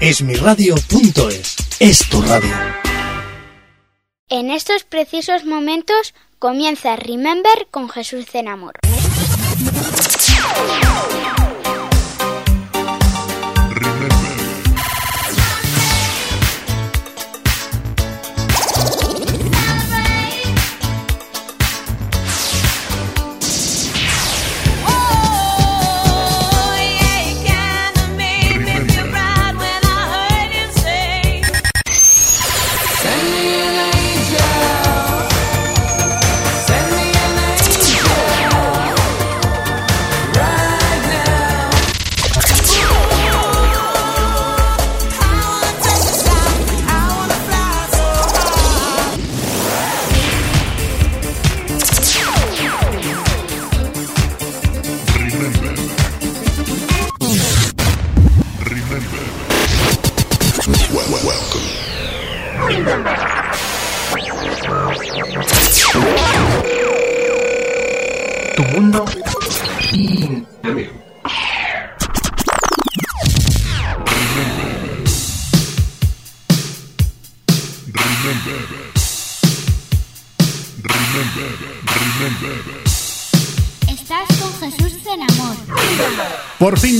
Esmiradio.es es tu radio. En estos precisos momentos comienza Remember con Jesús Zenamor.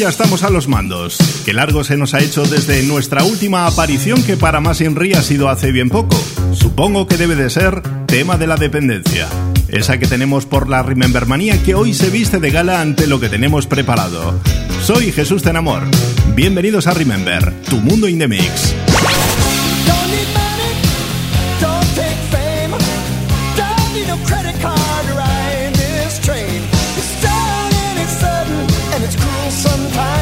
ya estamos a los mandos. Que largo se nos ha hecho desde nuestra última aparición que para más Inri ha sido hace bien poco. Supongo que debe de ser tema de la dependencia. Esa que tenemos por la Remembermanía que hoy se viste de gala ante lo que tenemos preparado. Soy Jesús Tenamor. Bienvenidos a Remember, tu mundo in the mix. it's cruel sometimes.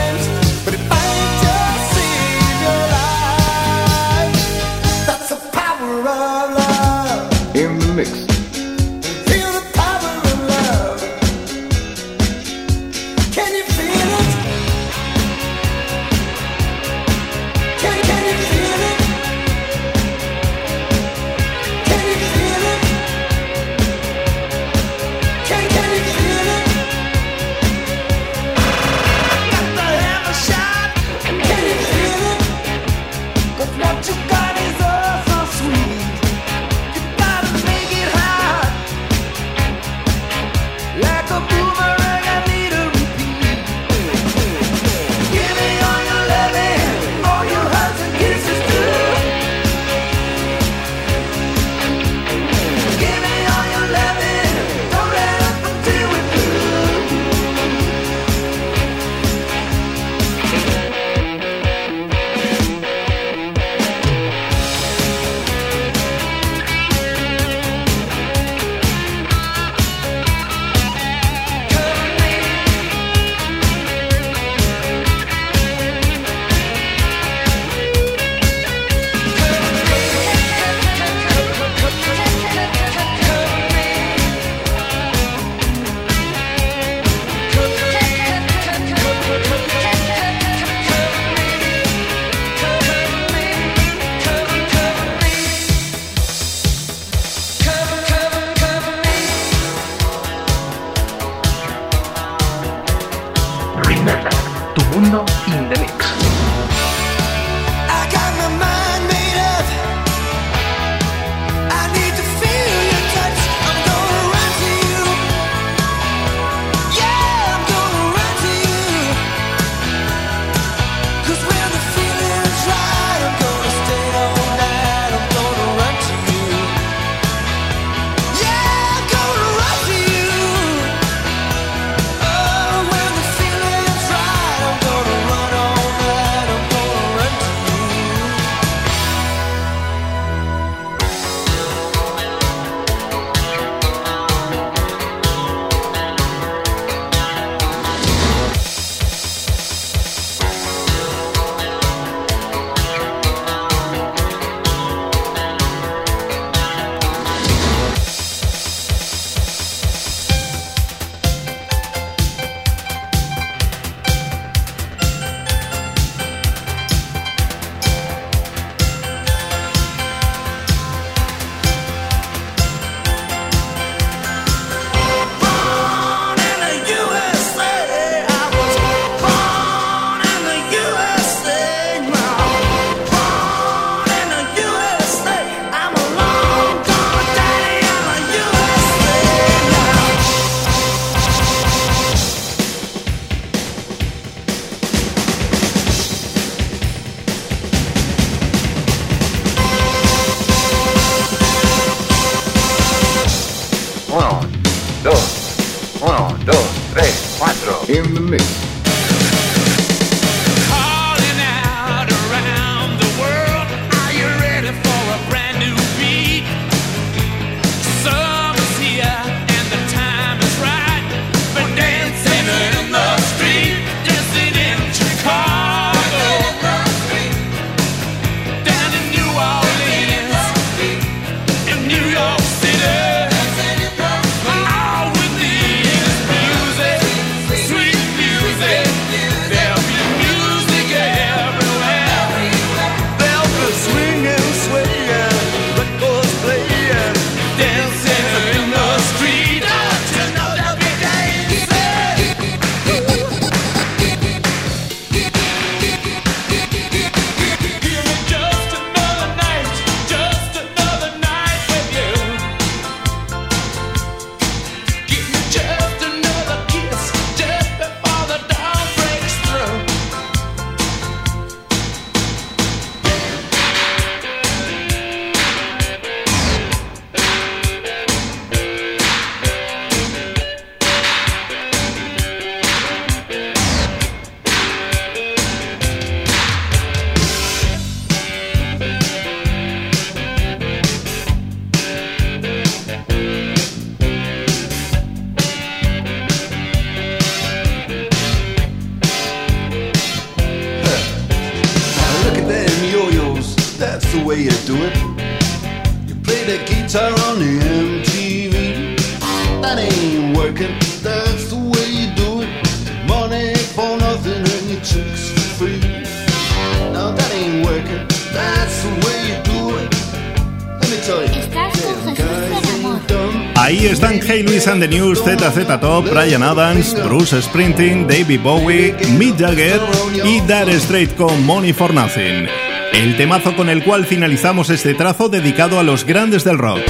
Top, Brian Adams, Bruce Sprinting, David Bowie, Mick Jagger y Dire Straight con Money for Nothing. El temazo con el cual finalizamos este trazo dedicado a los grandes del rock.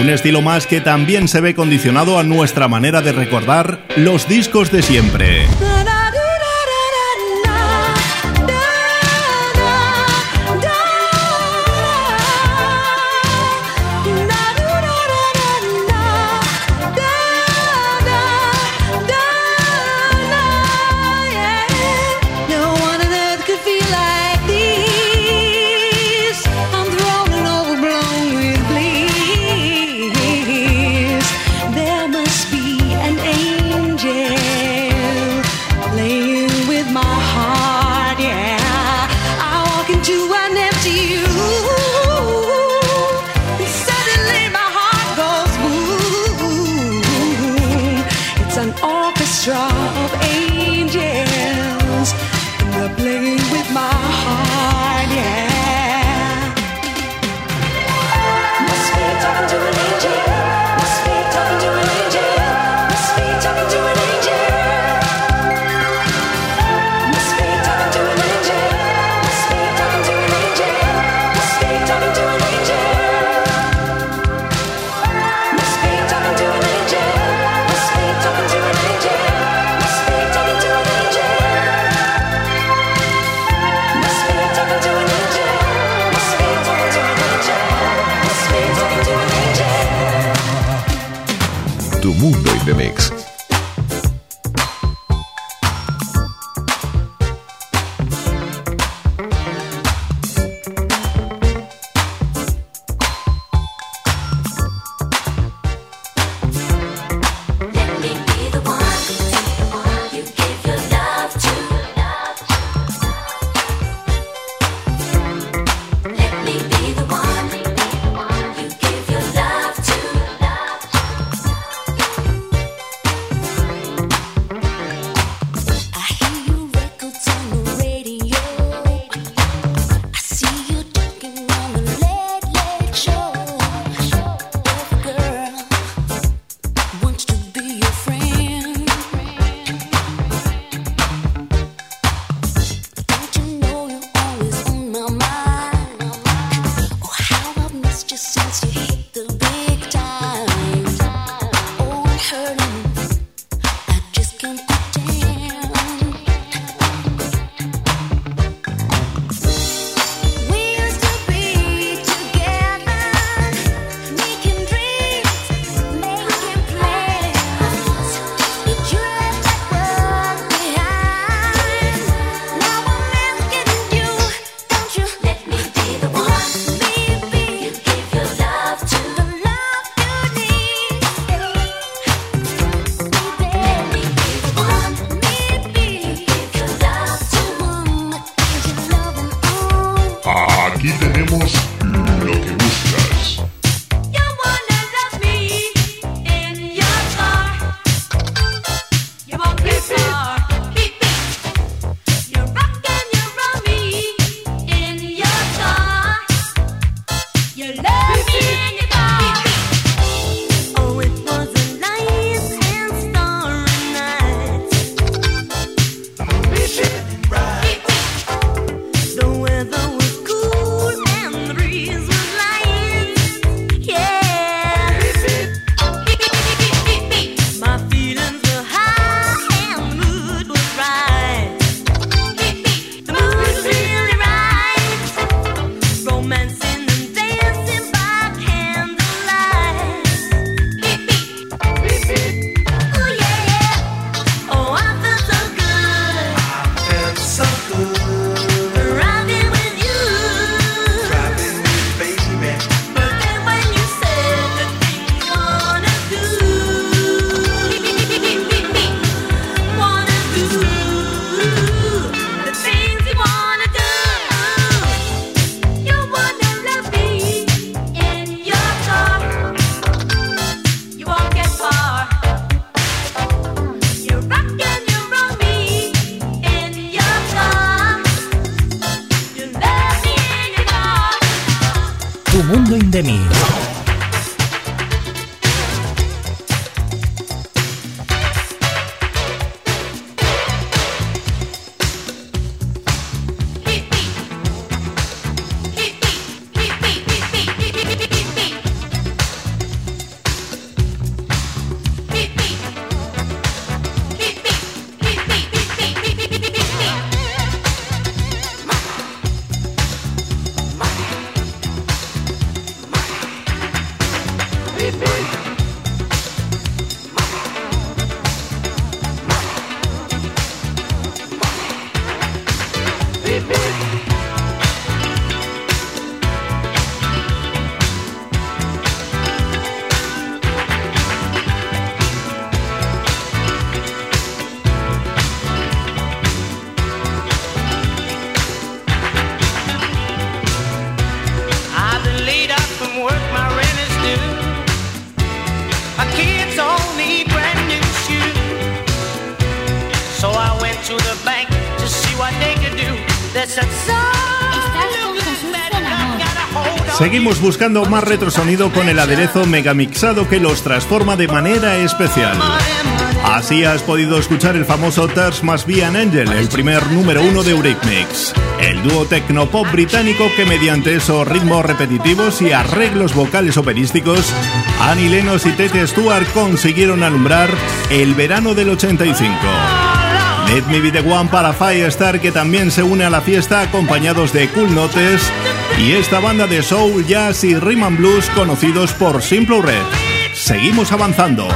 Un estilo más que también se ve condicionado a nuestra manera de recordar los discos de siempre. To the bank to see what they do. Seguimos buscando más retrosonido con el aderezo megamixado que los transforma de manera especial. Así has podido escuchar el famoso Thirst Must Be an Angel, el primer número uno de Eurythmics. El dúo tecnopop británico que mediante esos ritmos repetitivos y arreglos vocales operísticos, Annie Lennox y Tete Stewart consiguieron alumbrar el verano del 85. Let Me Be The One para Firestar que también se une a la fiesta acompañados de Cool Notes y esta banda de soul, jazz y rhythm and blues conocidos por Simple Red. Seguimos avanzando.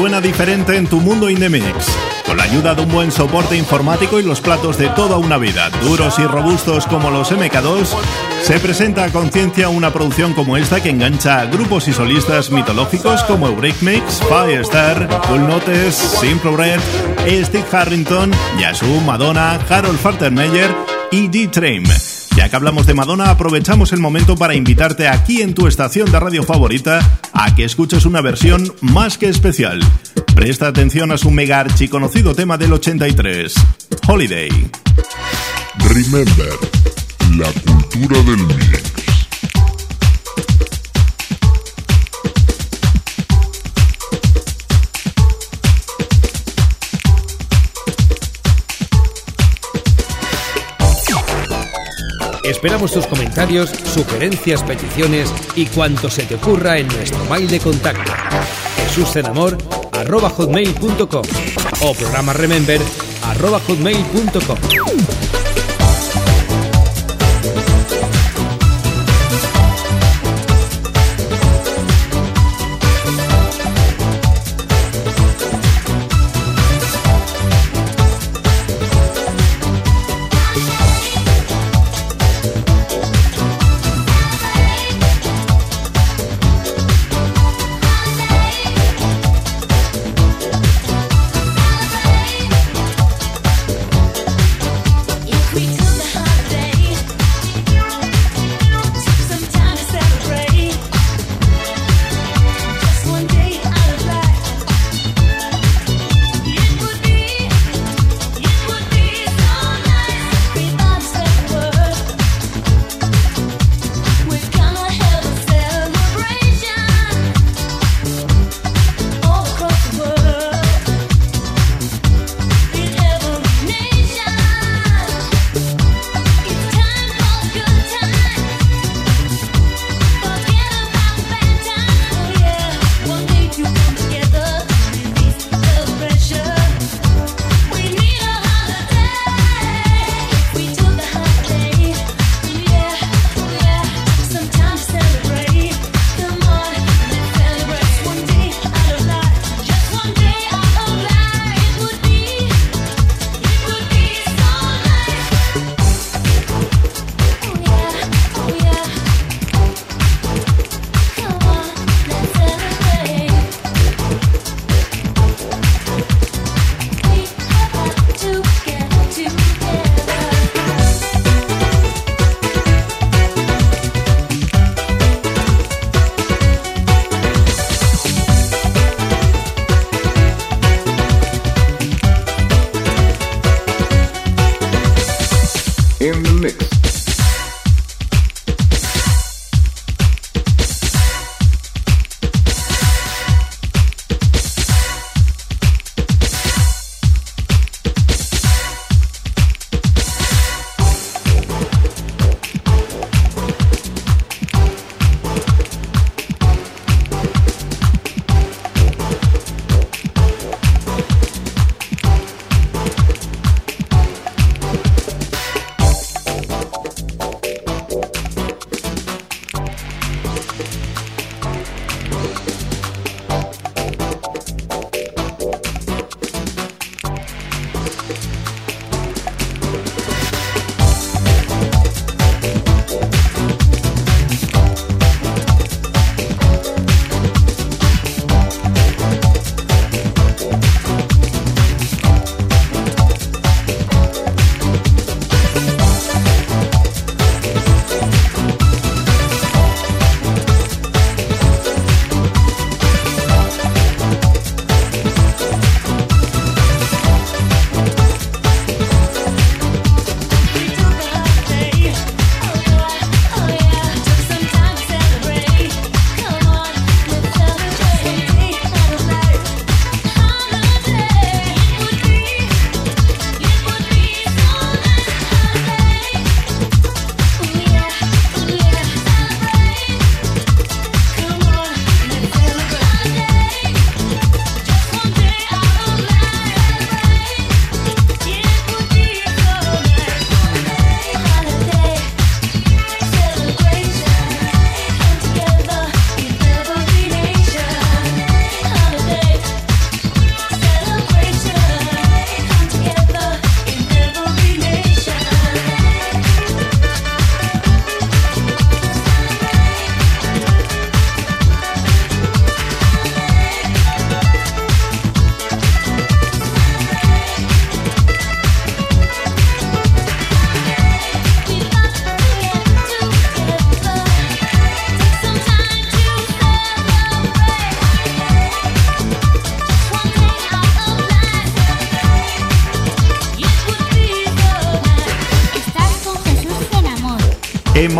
Suena diferente en tu mundo in. Con la ayuda de un buen soporte informático y los platos de toda una vida, duros y robustos como los MK2, se presenta a conciencia una producción como esta que engancha a grupos y solistas mitológicos como Eurythmics, Firestar, Cool Notes, Simple Red, Steve Harrington, Yazoo, Madonna, Harold Faltermeyer y D-Train. Ya que hablamos de Madonna, aprovechamos el momento para invitarte aquí en tu estación de radio favorita a que escuches una versión más que especial. Presta atención a su mega archiconocido tema del 83, Holiday. Remember, la cultura del mix. Esperamos tus comentarios, sugerencias, peticiones y cuanto se te ocurra en nuestro mail de contacto. jesusenamor@hotmail.com o programa remember hotmail.com.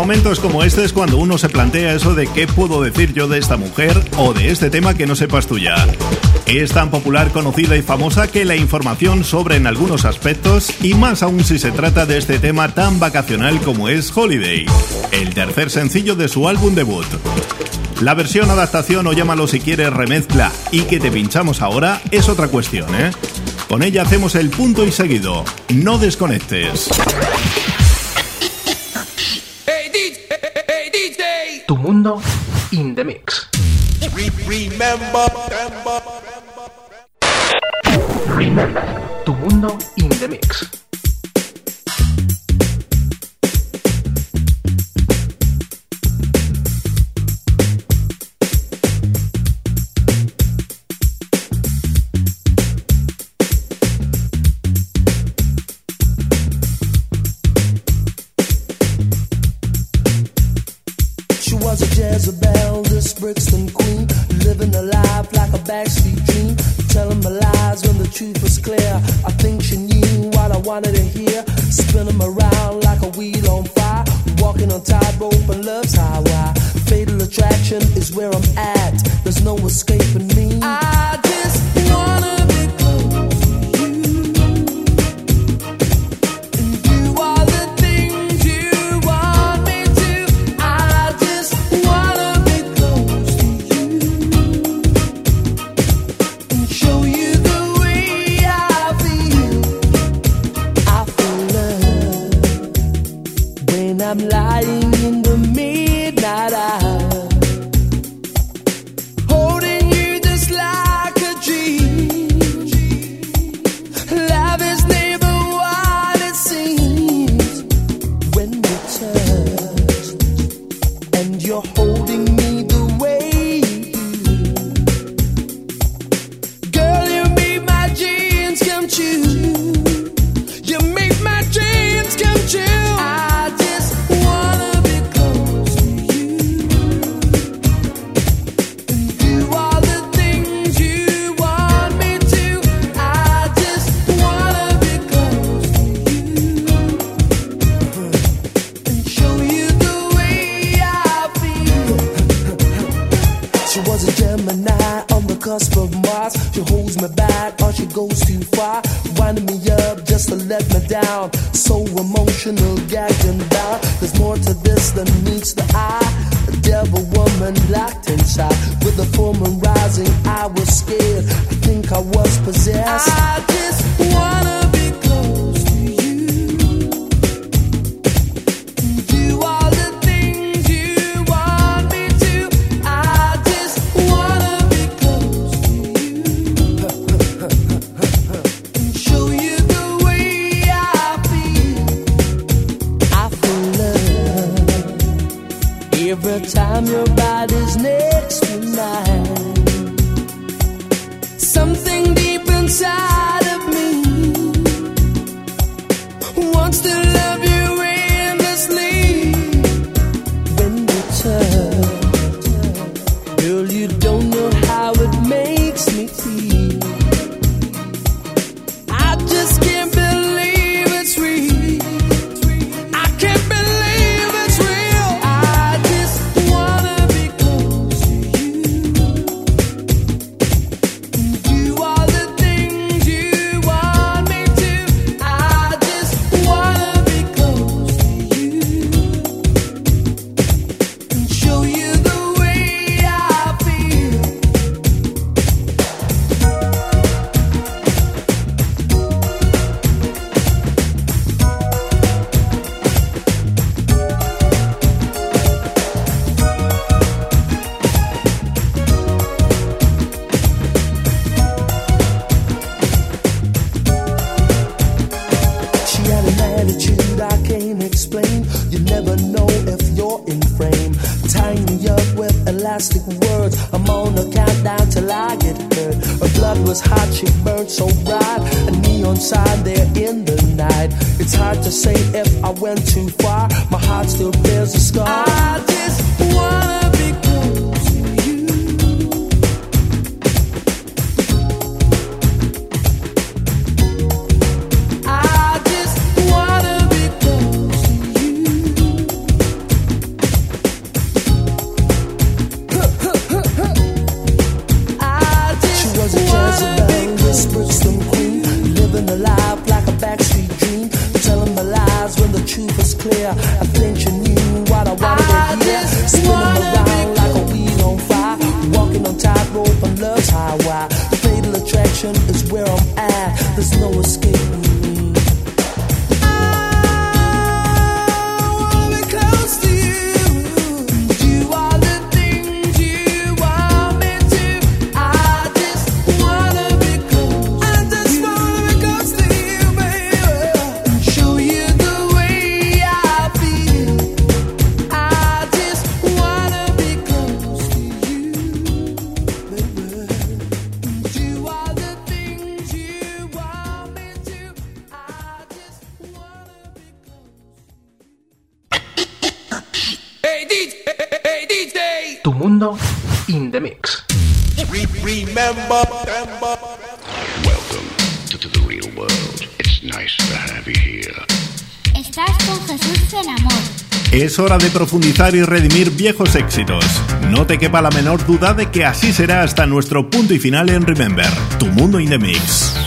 momentos como este es cuando uno se plantea eso de qué puedo decir yo de esta mujer o de este tema que no sepas tú ya. Es tan popular, conocida y famosa que la información sobre en algunos aspectos, y más aún si se trata de este tema tan vacacional como es Holiday, el tercer sencillo de su álbum debut. La versión adaptación o llámalo si quieres remezcla y que te pinchamos ahora es otra cuestión, ¿eh? Con ella hacemos el punto y seguido. No desconectes. Mundo in the Mix. Remember, remember, remember. Tu Mundo in the Mix. wanted to es hora de profundizar y redimir viejos éxitos. No te quepa la menor duda de que así será hasta nuestro punto y final en Remember, tu mundo in the mix.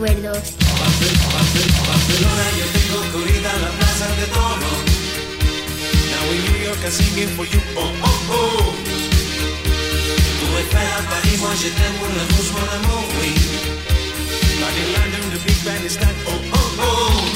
recuerdos. Barcelona, yo tengo corrida la plaza de toro. Now in New York, I sing for you, oh, oh, oh. Paris, la in big band is oh, oh, oh.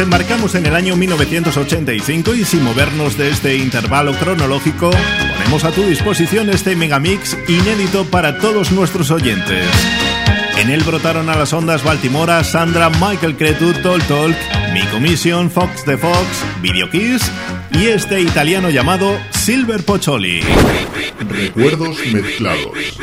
En el año 1985 y sin movernos de este intervalo cronológico, ponemos a tu disposición este megamix inédito para todos nuestros oyentes. En él brotaron a las ondas Baltimora, Sandra, Michael Cretu, Tol Talk, Mi Commission, Fox the Fox, Video Kiss y este italiano llamado Silver Pocholi. Recuerdos mezclados.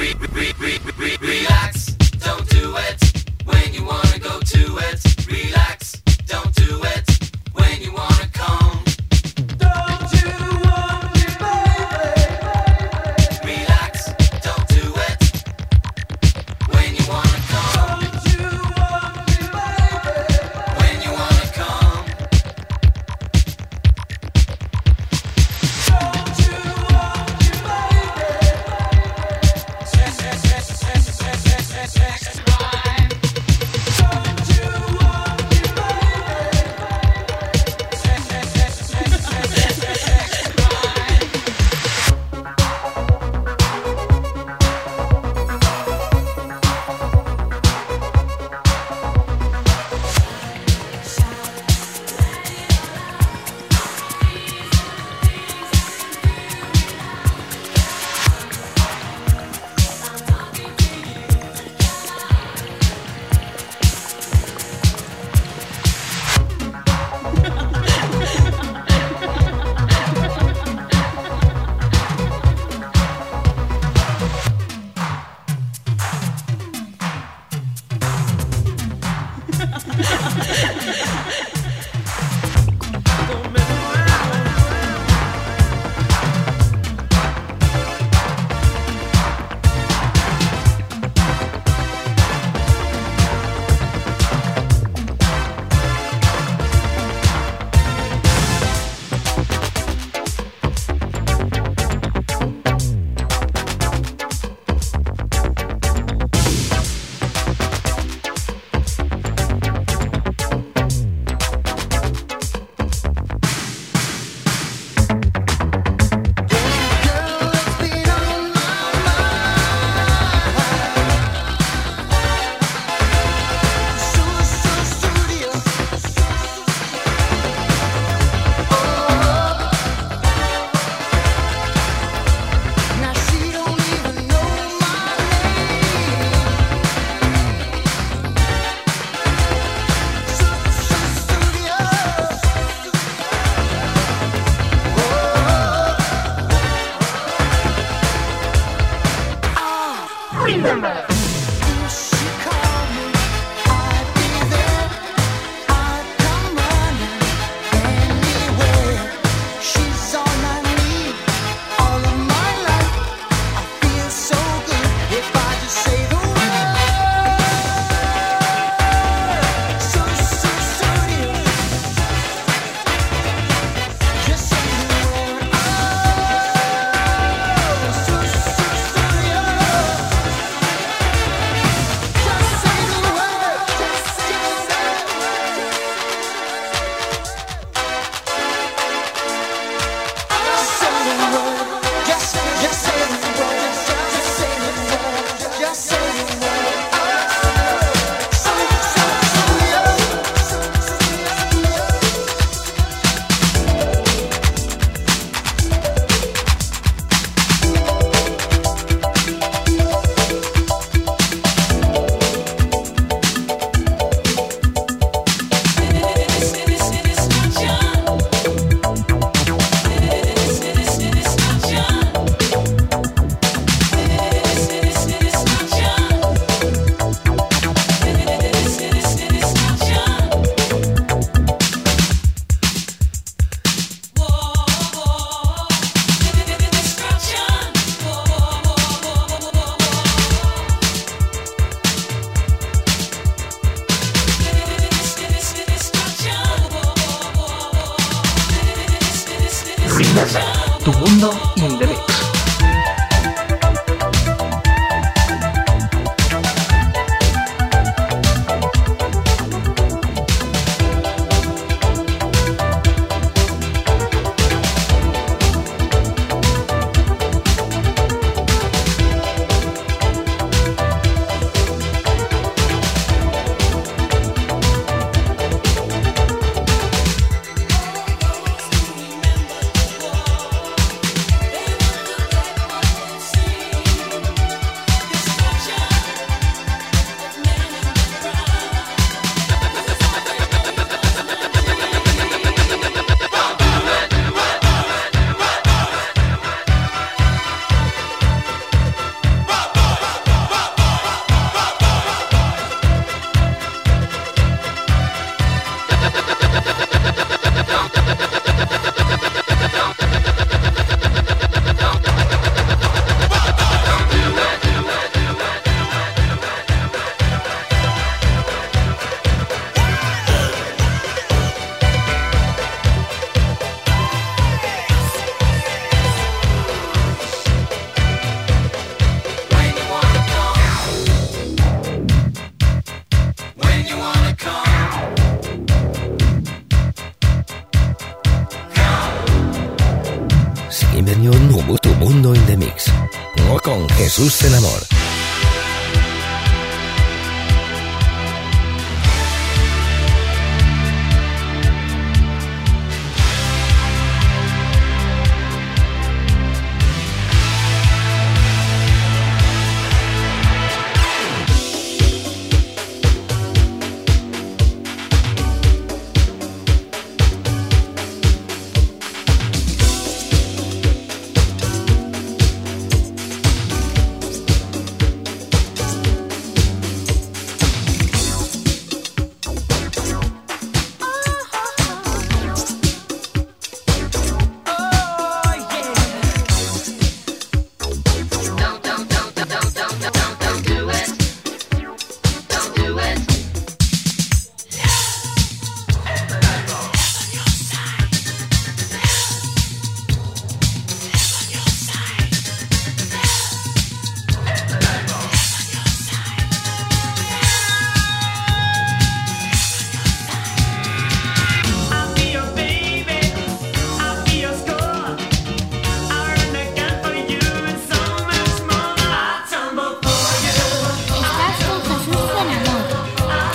Tu mundo in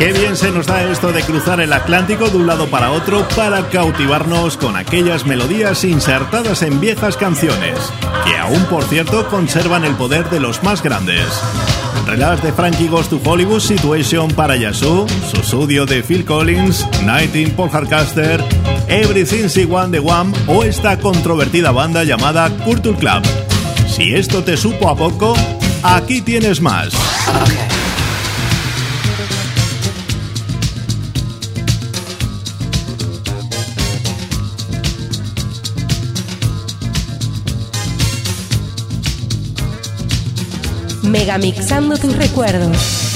Qué bien se nos da esto de cruzar el Atlántico de un lado para otro para cautivarnos con aquellas melodías insertadas en viejas canciones, que aún por cierto conservan el poder de los más grandes. Relax de Frankie Goes to Hollywood Situation para Yazoo, Susudio de Phil Collins, Nighting Paul Harcaster, Everything She Want the One o esta controvertida banda llamada Culture Club. Si esto te supo a poco, aquí tienes más. Megamixando tus recuerdos.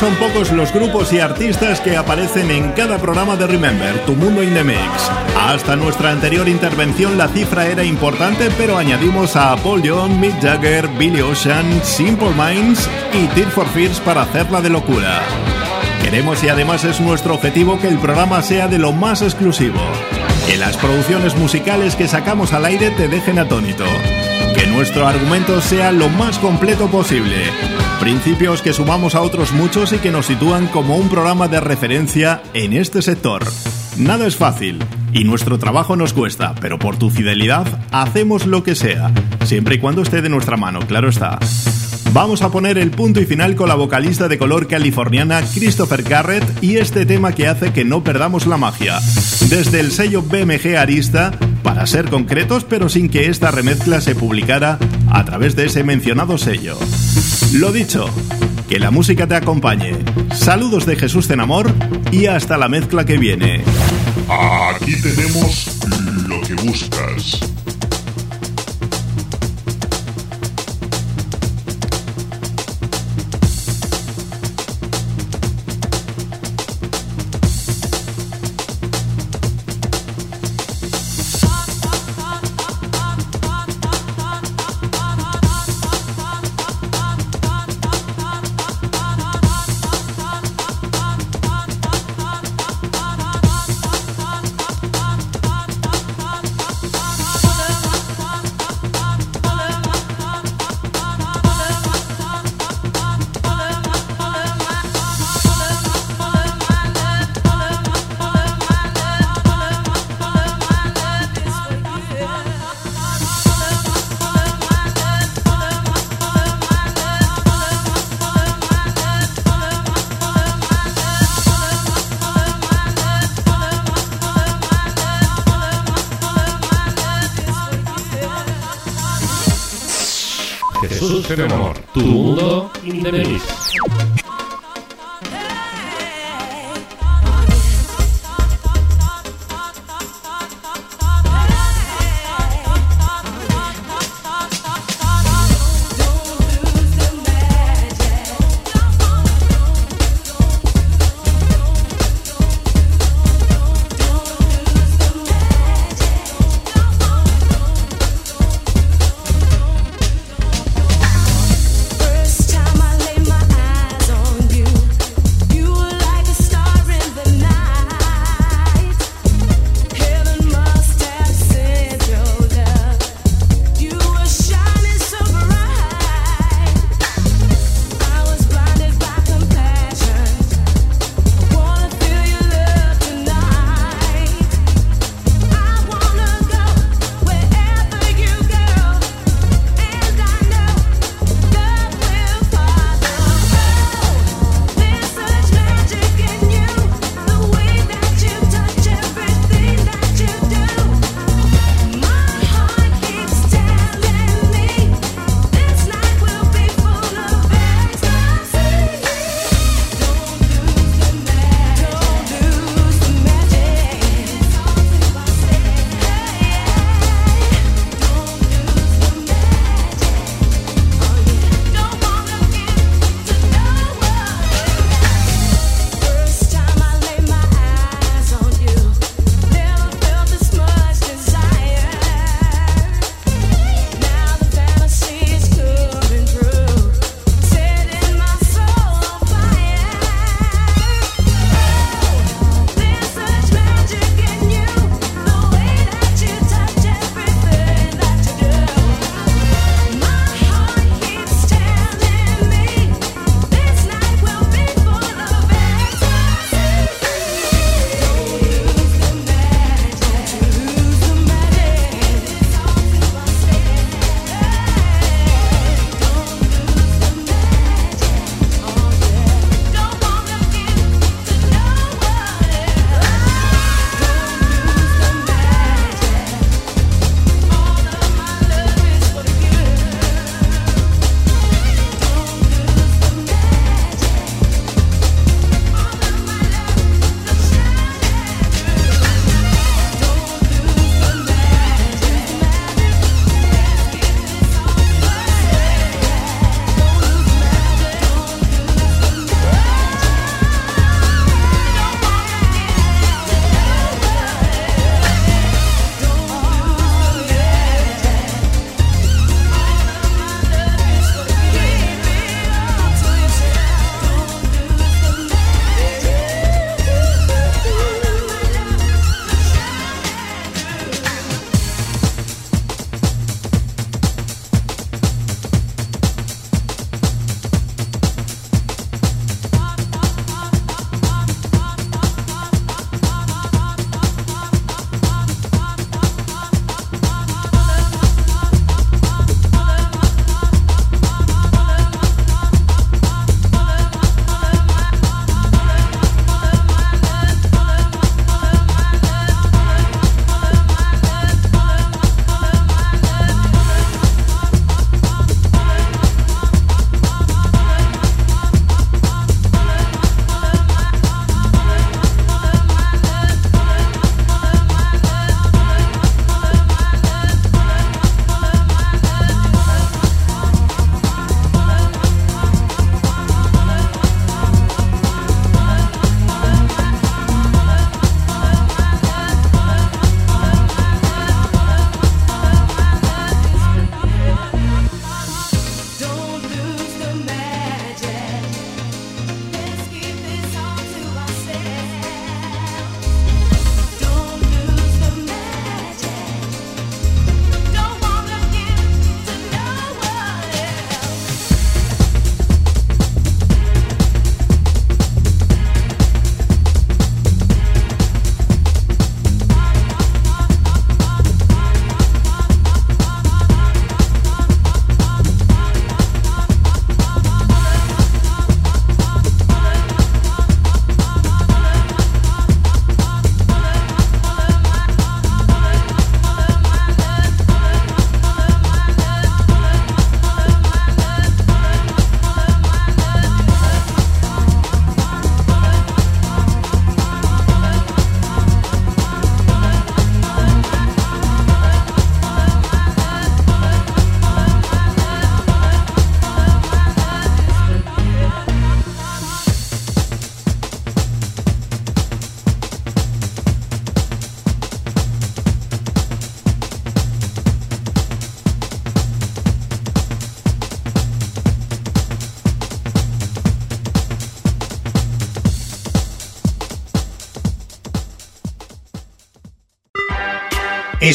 Son pocos los grupos y artistas que aparecen en cada programa de Remember, Tu Mundo in the Mix. Hasta nuestra anterior intervención la cifra era importante, pero añadimos a Paul Young, Mick Jagger, Billy Ocean, Simple Minds y Tear for Fears para hacerla de locura. Queremos y además es nuestro objetivo que el programa sea de lo más exclusivo. Que las producciones musicales que sacamos al aire te dejen atónito. Nuestro argumento sea lo más completo posible. Principios que sumamos a otros muchos y que nos sitúan como un programa de referencia en este sector. Nada es fácil y nuestro trabajo nos cuesta, pero por tu fidelidad hacemos lo que sea, siempre y cuando esté de nuestra mano, claro está. Vamos a poner el punto y final con la vocalista de color californiana Christopher Garrett y este tema que hace que no perdamos la magia. Desde el sello BMG Arista, para ser concretos, pero sin que esta remezcla se publicara a través de ese mencionado sello. Lo dicho, que la música te acompañe. Saludos de Jesús Cenamor y hasta la mezcla que viene. Aquí tenemos lo que buscas.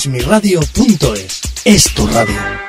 Esmiradio.es es tu radio.